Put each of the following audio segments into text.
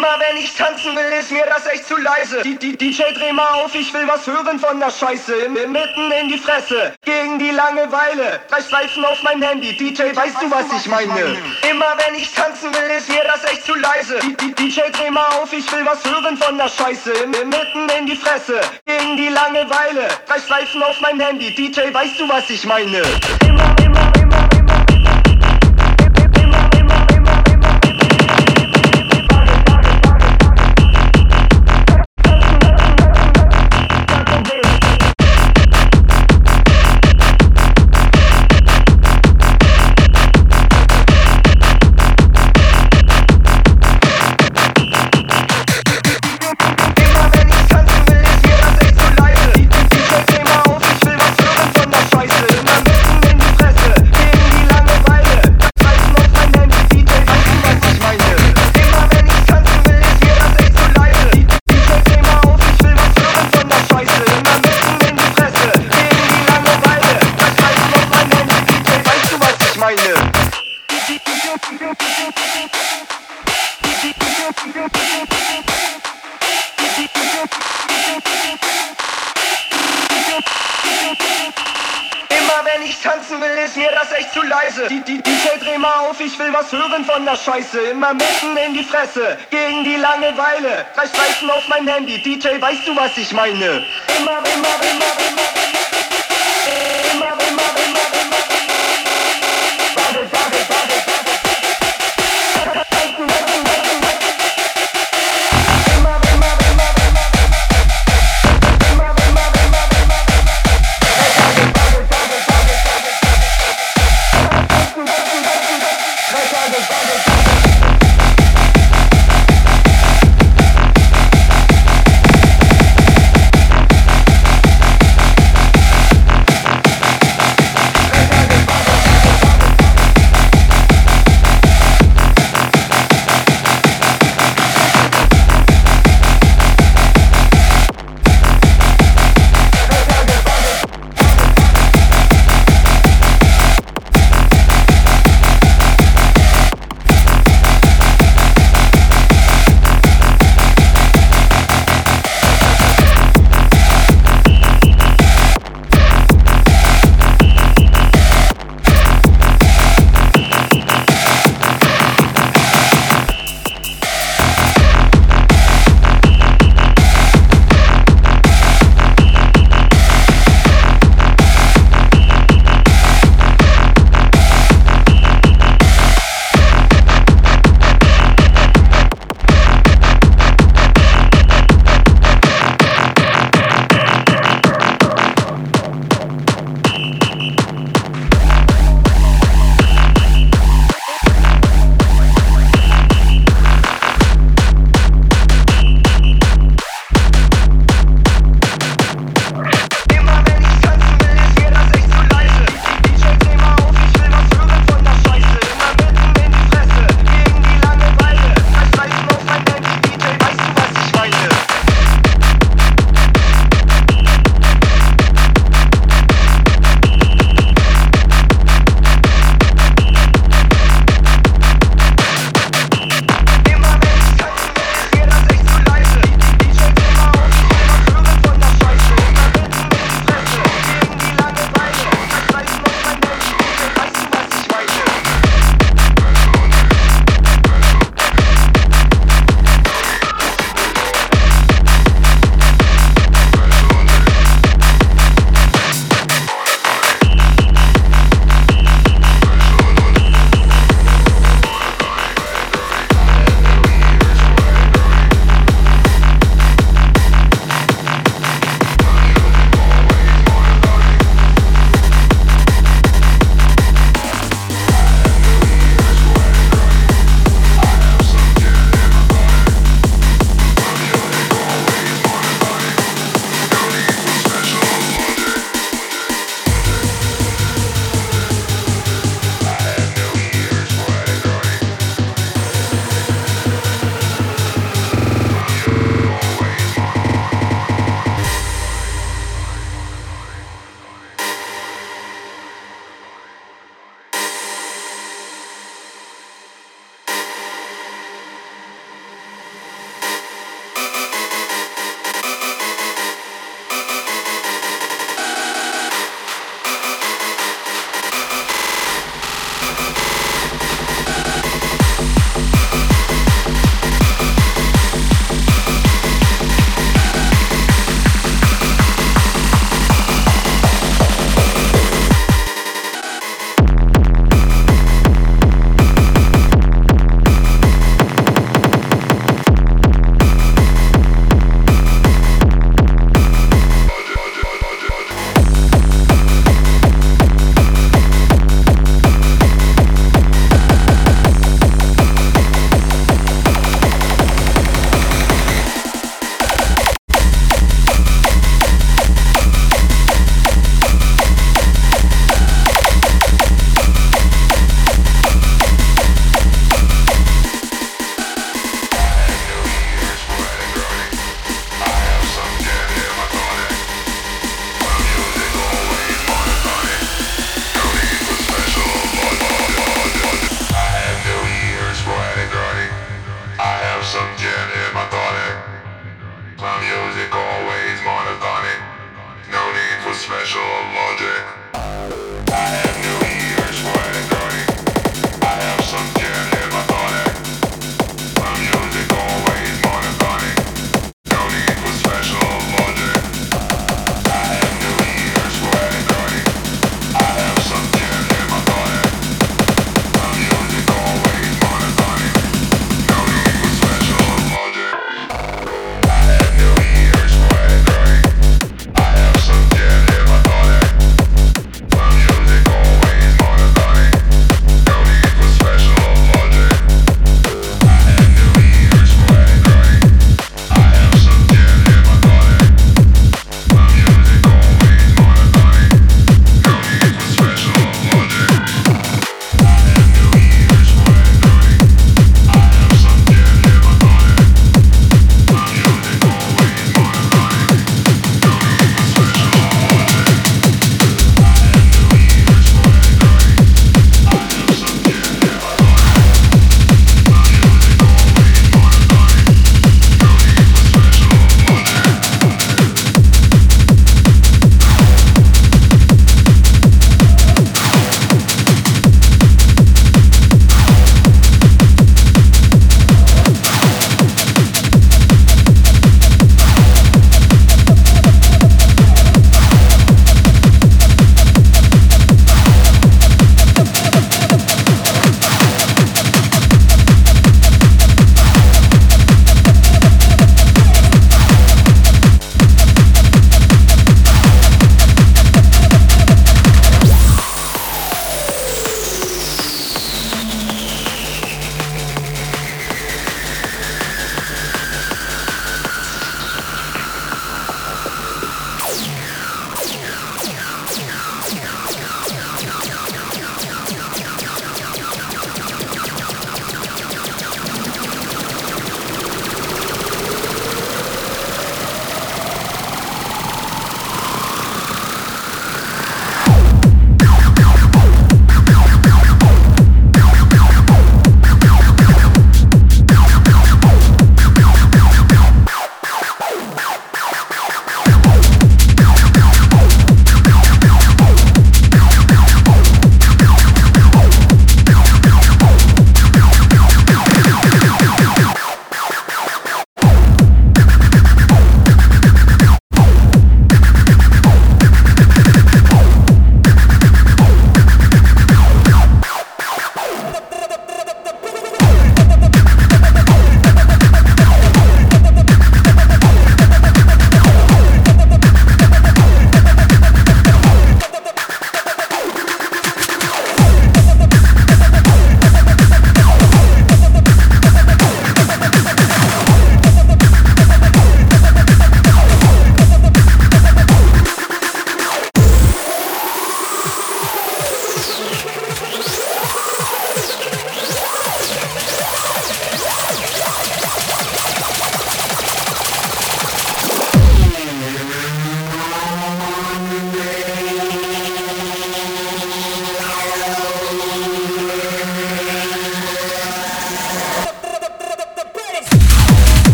Immer wenn ich tanzen will, ist mir das echt zu leise. Die, die, DJ, dreh mal auf, ich will was hören von der Scheiße. Mitten in die Fresse, gegen die Langeweile. Drei Schleifen auf mein Handy, DJ, weißt du, was ich meine? Immer wenn ich tanzen will, ist mir das echt zu leise. Die, die, DJ, dreh mal auf, ich will was hören von der Scheiße. Mitten in die Fresse, gegen die Langeweile. Drei Schleifen auf mein Handy, DJ, weißt du, was ich meine? Immer, hören von der Scheiße. Immer mitten in die Fresse, gegen die Langeweile. Drei Streifen auf mein Handy, DJ, weißt du, was ich meine? Immer, immer, immer, immer, immer.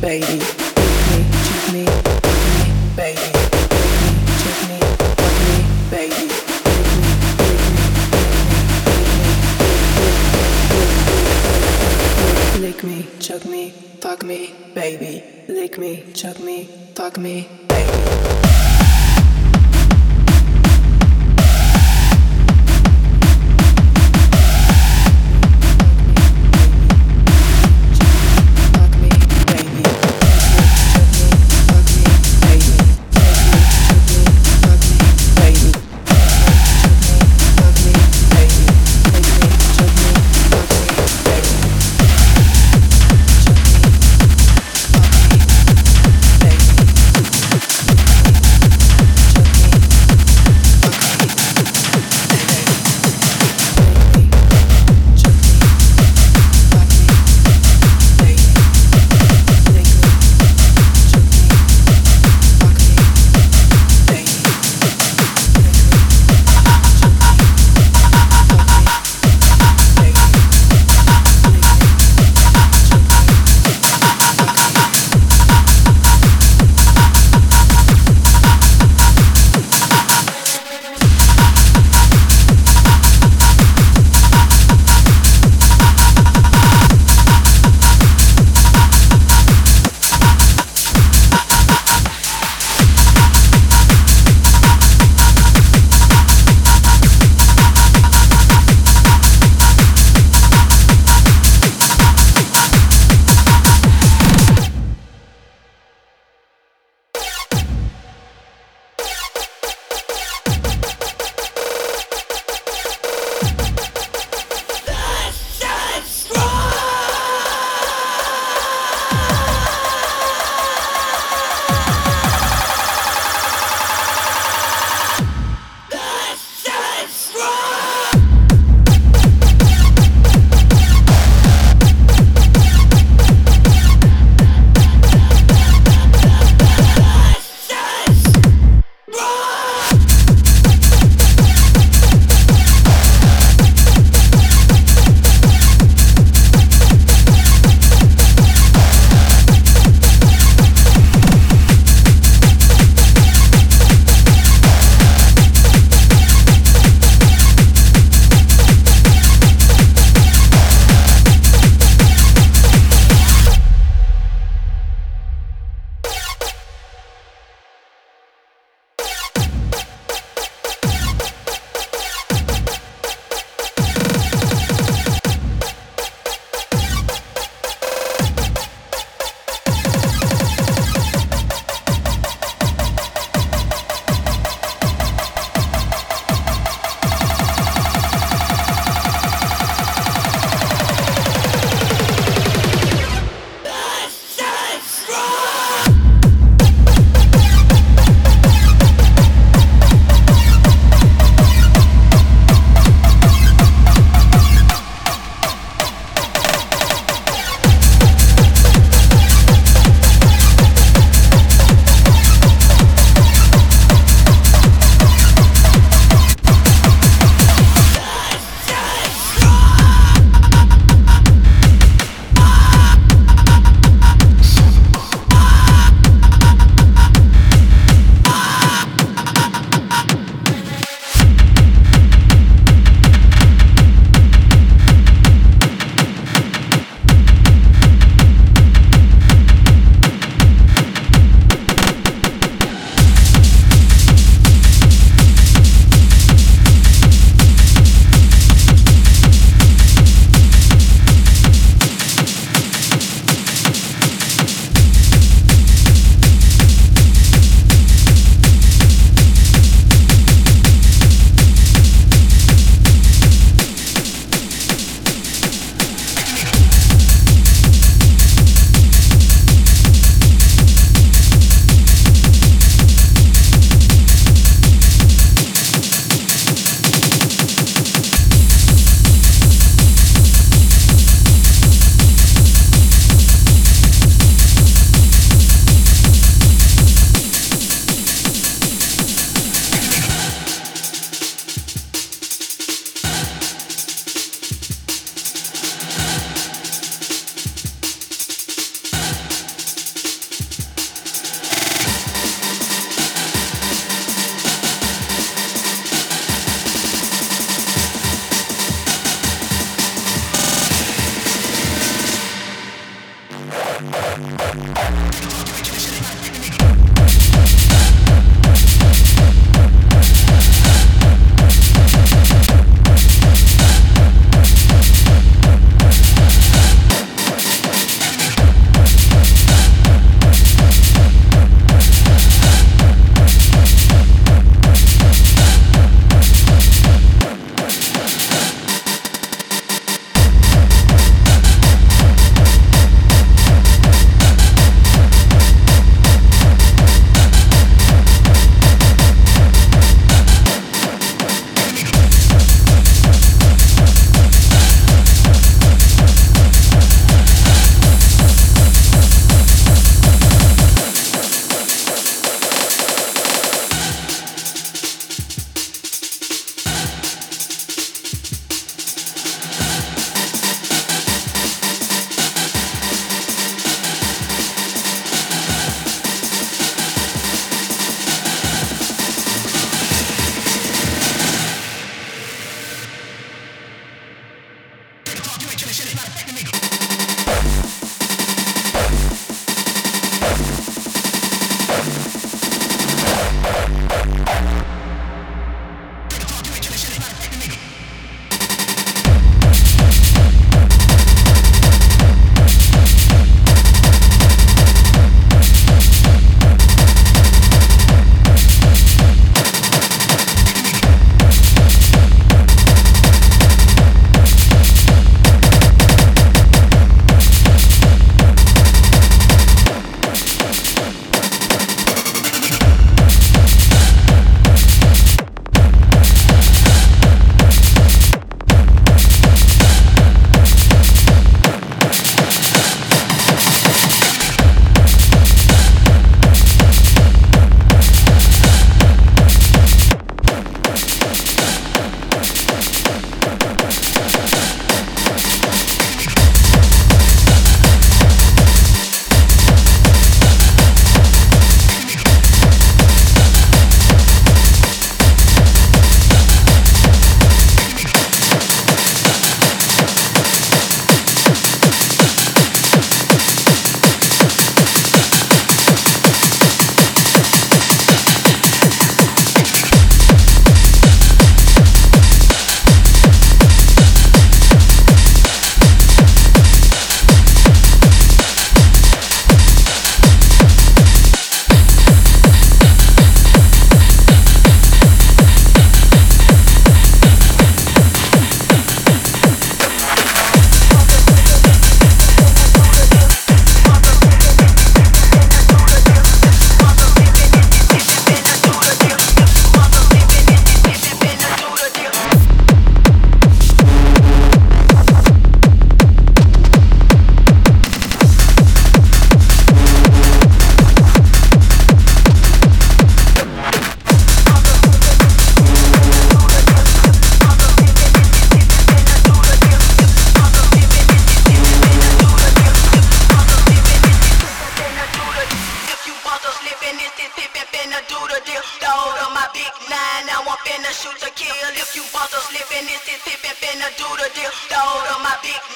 baby.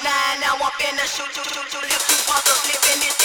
Nine, now I'm finna shoot you, shoot you, lift you, bust to slip in this.